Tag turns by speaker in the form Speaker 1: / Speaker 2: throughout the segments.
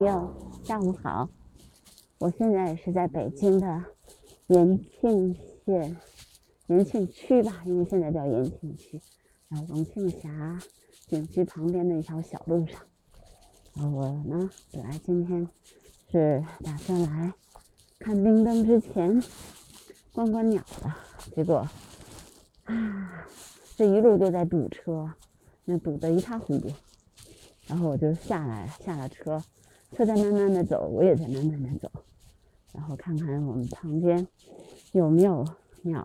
Speaker 1: 哟，下午好！我现在是在北京的延庆县延庆区吧，因为现在叫延庆区，然后龙庆峡景区旁边的一条小路上。我呢，本来今天是打算来看冰灯之前观观鸟的，结果啊，这一路都在堵车，那堵得一塌糊涂。然后我就下来，下了车。车在慢慢的走，我也在慢慢的走，然后看看我们旁边有没有鸟。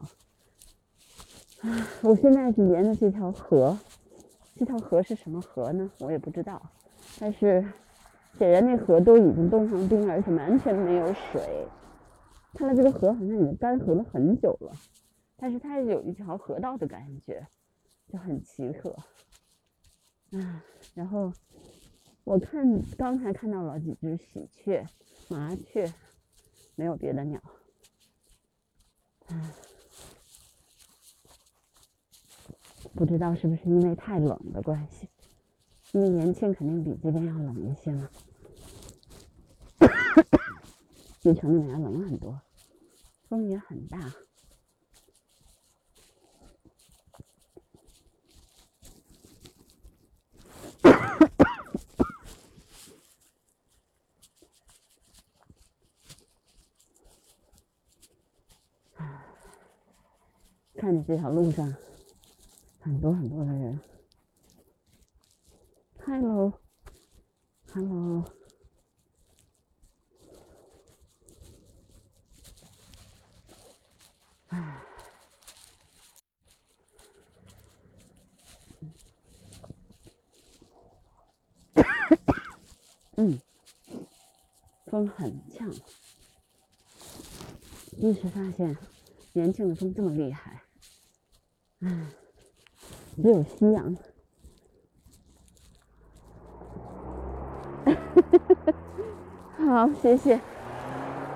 Speaker 1: 啊，我现在是沿着这条河，这条河是什么河呢？我也不知道，但是显然那河都已经冻上冰，而且完全没有水。看来这个河好像已经干涸了很久了，但是它有一条河道的感觉，就很奇特。嗯，然后。我看刚才看到了几只喜鹊、麻雀，没有别的鸟。唉，不知道是不是因为太冷的关系，因为延庆肯定比这边要冷一些嘛，比城里面要冷很多，风也很大。看着这条路上很多很多的人，Hello，Hello，唉，嗯，风很呛，一时发现年轻的风这么厉害。嗯，只有夕阳。好，谢谢。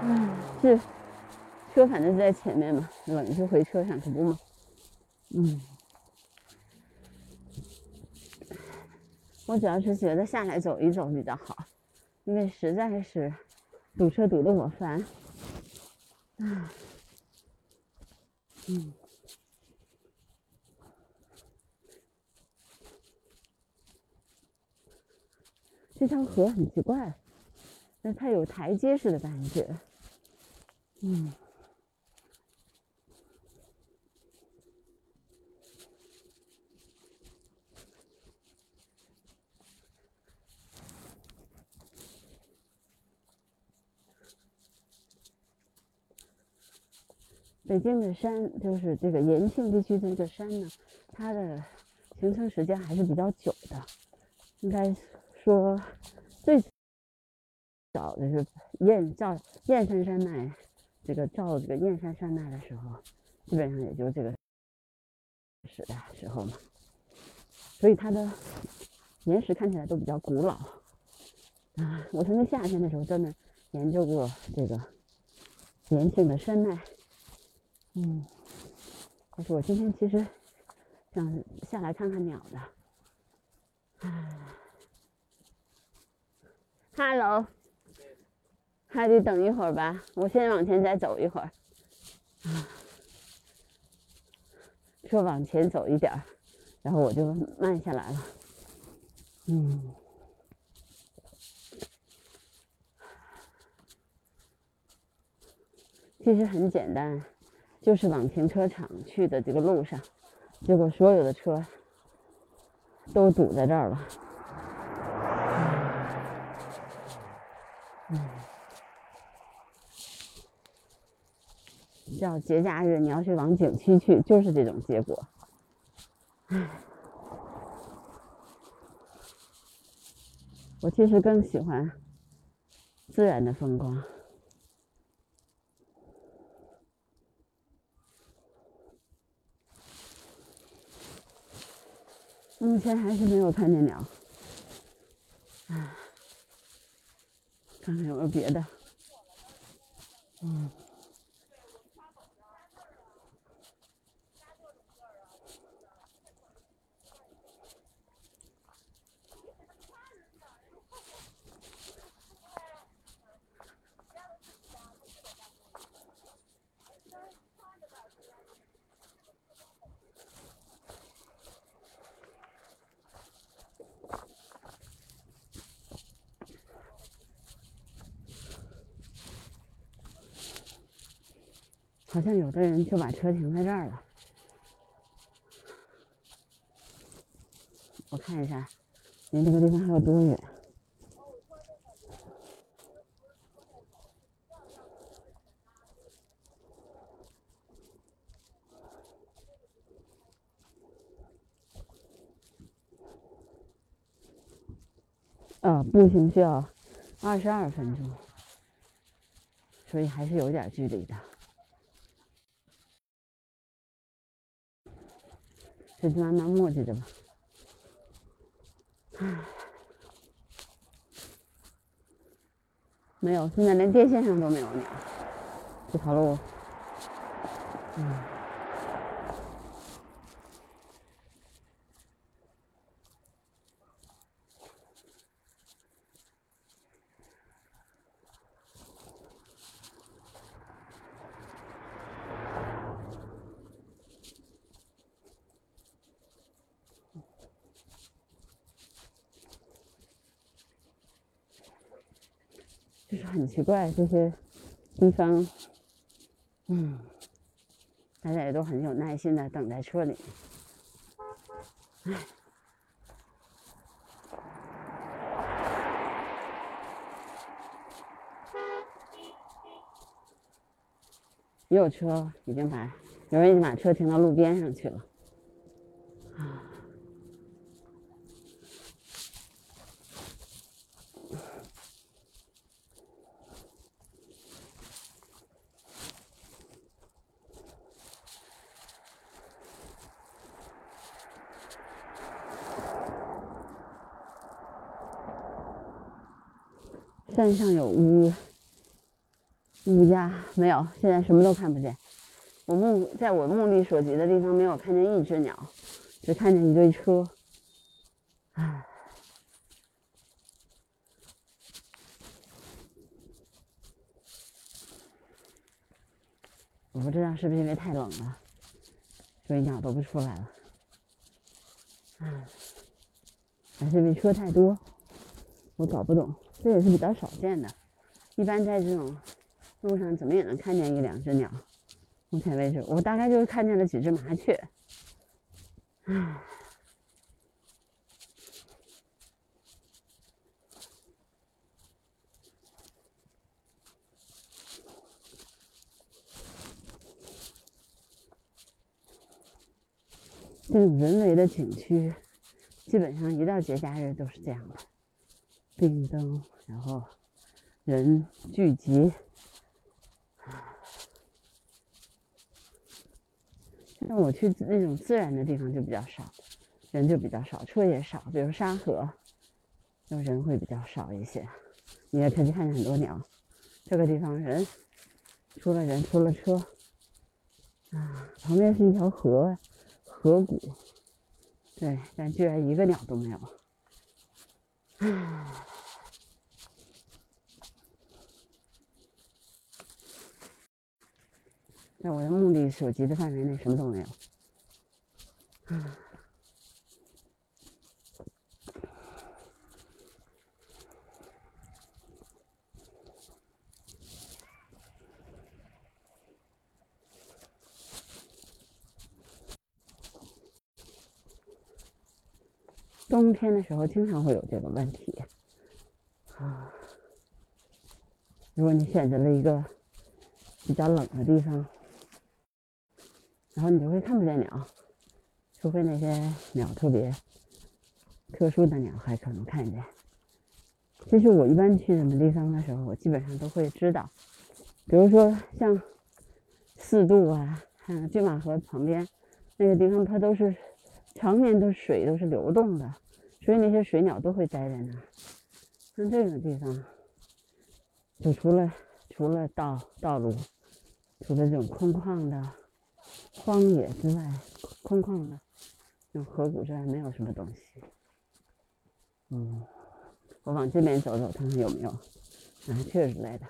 Speaker 1: 嗯，是车反正是在前面嘛，冷就回车上，可不嘛。嗯，我主要是觉得下来走一走比较好，因为实在是堵车堵得我烦。唉，嗯。这条河很奇怪，那它有台阶式的感觉，嗯。北京的山，就是这个延庆地区的这个山呢，它的形成时间还是比较久的，应该。说最早的是燕赵燕山山脉，这个造这个燕山山脉的时候，基本上也就这个时代时候嘛，所以它的岩石看起来都比较古老啊。我曾经夏天的时候专门研究过这个延庆的山脉，嗯，但是我今天其实想下来看看鸟的，唉。Hello，还得等一会儿吧。我先往前再走一会儿，啊，说往前走一点儿，然后我就慢下来了。嗯，其实很简单，就是往停车场去的这个路上，结果所有的车都堵在这儿了。叫节假日，你要是往景区去，就是这种结果。唉，我其实更喜欢自然的风光。目前还是没有看见鸟。唉。看看有没有别的，嗯。好像有的人就把车停在这儿了。我看一下，离这个地方还有多远？呃，步行需要二十二分钟，所以还是有点距离的。就慢慢磨叽着吧。唉，没有，现在连电线上都没有鸟。这条路，嗯。就是很奇怪，这些地方，嗯，大家也都很有耐心的等在车里。唉，也有车已经把，有人已经把车停到路边上去了。山上有乌乌鸦没有？现在什么都看不见。我目在我目力所及的地方没有看见一只鸟，只看见一堆车。唉，我不知道是不是因为太冷了，所以鸟都不出来了。唉，还是因为车太多，我搞不懂。这也是比较少见的，一般在这种路上怎么也能看见一两只鸟。目前为止，我大概就是看见了几只麻雀。唉，这种人为的景区，基本上一到节假日都是这样的。冰灯，然后人聚集。那我去那种自然的地方就比较少，人就比较少，车也少。比如沙河，就人会比较少一些。你也可以看见很多鸟。这个地方人，除了人，除了车，啊，旁边是一条河，河谷。对，但居然一个鸟都没有。唉。在我的目的所及的范围内，什么都没有。冬天的时候，经常会有这个问题。啊，如果你选择了一个比较冷的地方。然后你就会看不见鸟，除非那些鸟特别特殊的鸟还可能看见。其实我一般去什么地方的时候，我基本上都会知道。比如说像四渡啊，还有骏马河旁边那个地方，它都是常年的水都是流动的，所以那些水鸟都会待在那儿。像这种地方，就除了除了道道路，除了这种空旷的。荒野之外，空旷的，那河谷之外，没有什么东西。嗯，我往这边走走，看看有没有啊，确实来的。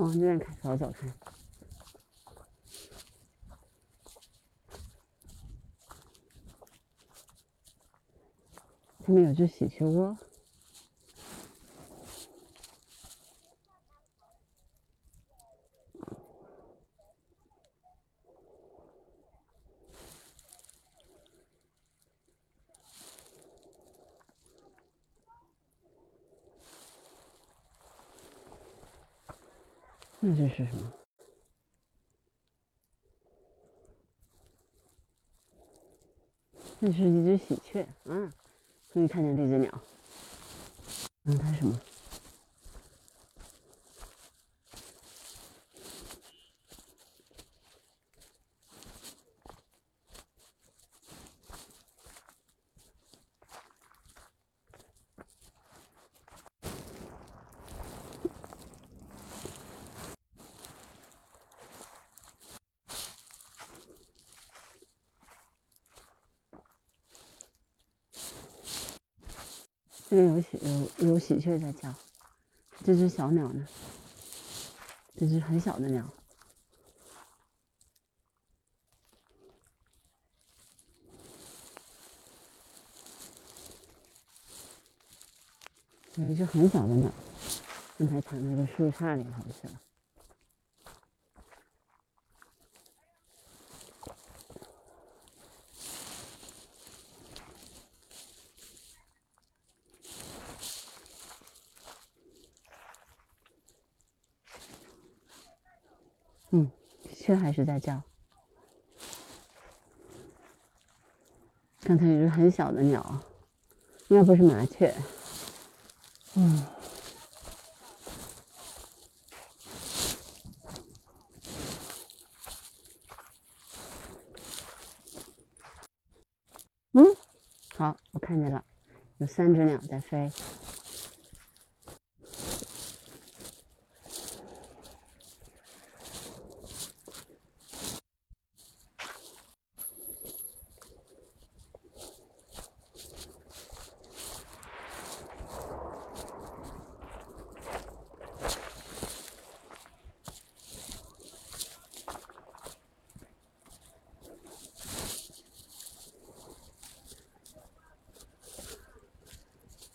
Speaker 1: 往这边看，走走看。他们有只喜鹊窝。那这是什么？那是一只喜鹊，嗯，终于看见这只鸟。嗯，它是什么？这边有喜有有喜鹊在叫，这只小鸟呢？这只很小的鸟，有一只很小的鸟，刚才藏在个树杈里头去了。嗯，雀还是在叫。刚才有只很小的鸟，应该不是麻雀。嗯，嗯，好，我看见了，有三只鸟在飞。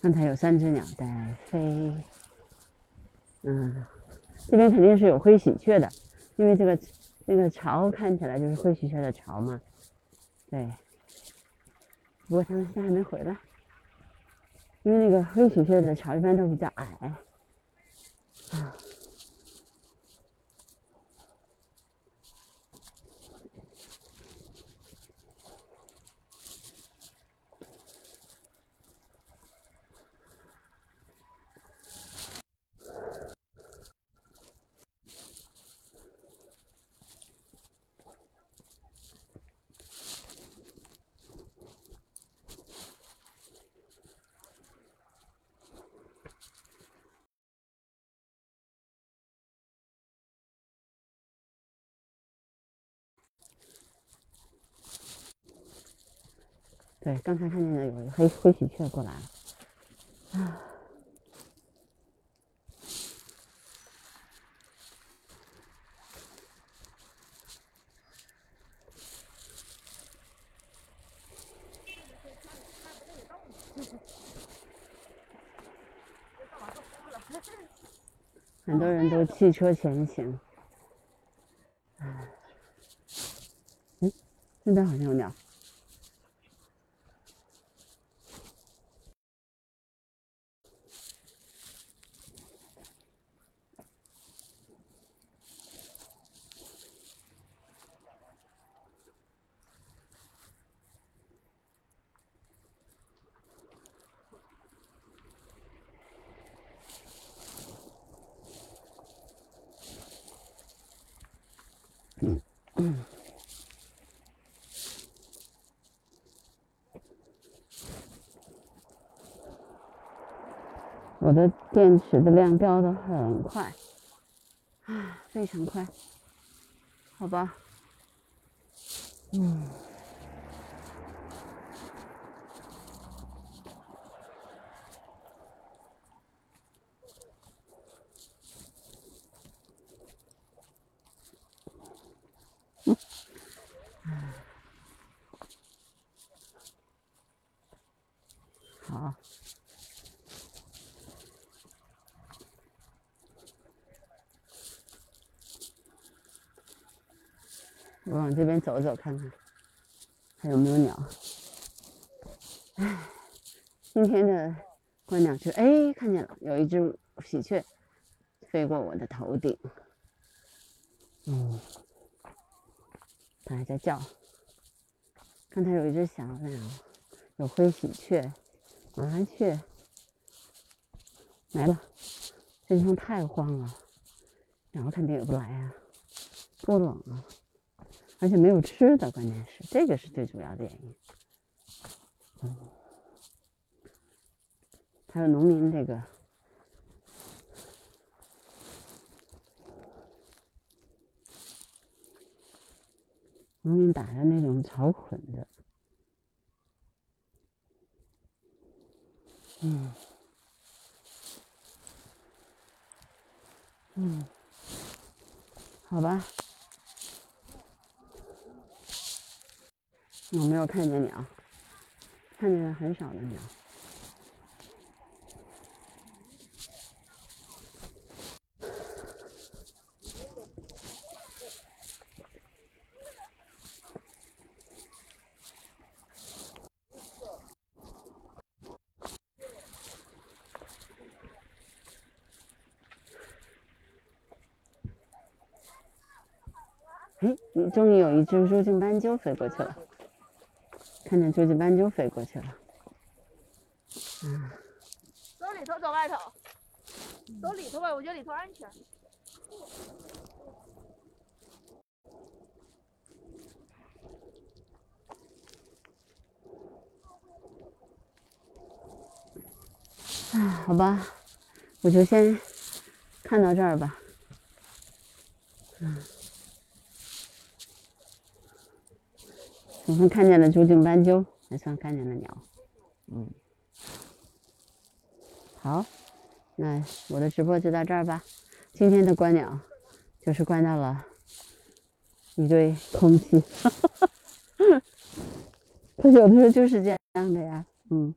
Speaker 1: 刚才有三只鸟在飞，嗯，这边肯定是有灰喜鹊的，因为这个那个巢看起来就是灰喜鹊的巢嘛，对。不过它们现在还没回来，因为那个灰喜鹊的巢一般都比较矮，对，刚才看见的有个黑灰喜鹊过来了，啊，很多人都弃车前行，哎，嗯，那边好像有鸟。我的电池的量掉的很快，啊，非常快，好吧，嗯。鸟。我往这边走走看看，还有没有鸟？唉，今天的观鸟区，哎，看见了，有一只喜鹊飞过我的头顶。嗯，它还在叫。刚才有一只小鸟，有灰喜鹊、麻雀来了。这地方太荒了，鸟肯定也不来啊，多冷啊！而且没有吃的，关键是这个是最主要的原因。嗯，还有农民这个，农民打的那种草捆的，嗯，嗯，好吧。我没有看见鸟，看见了很少的鸟。哎，终于有一只入境斑鸠飞过去了。看见珠颈斑鸠飞过去了，
Speaker 2: 嗯，走里头，走外头，走里头吧，我觉得里头安全。
Speaker 1: 哎，好吧，我就先看到这儿吧，嗯。总算看见了竹颈斑鸠，也算看见了鸟。嗯，好，那我的直播就到这儿吧。今天的观鸟就是观到了一堆空气，它有的时候就是这样的呀。嗯。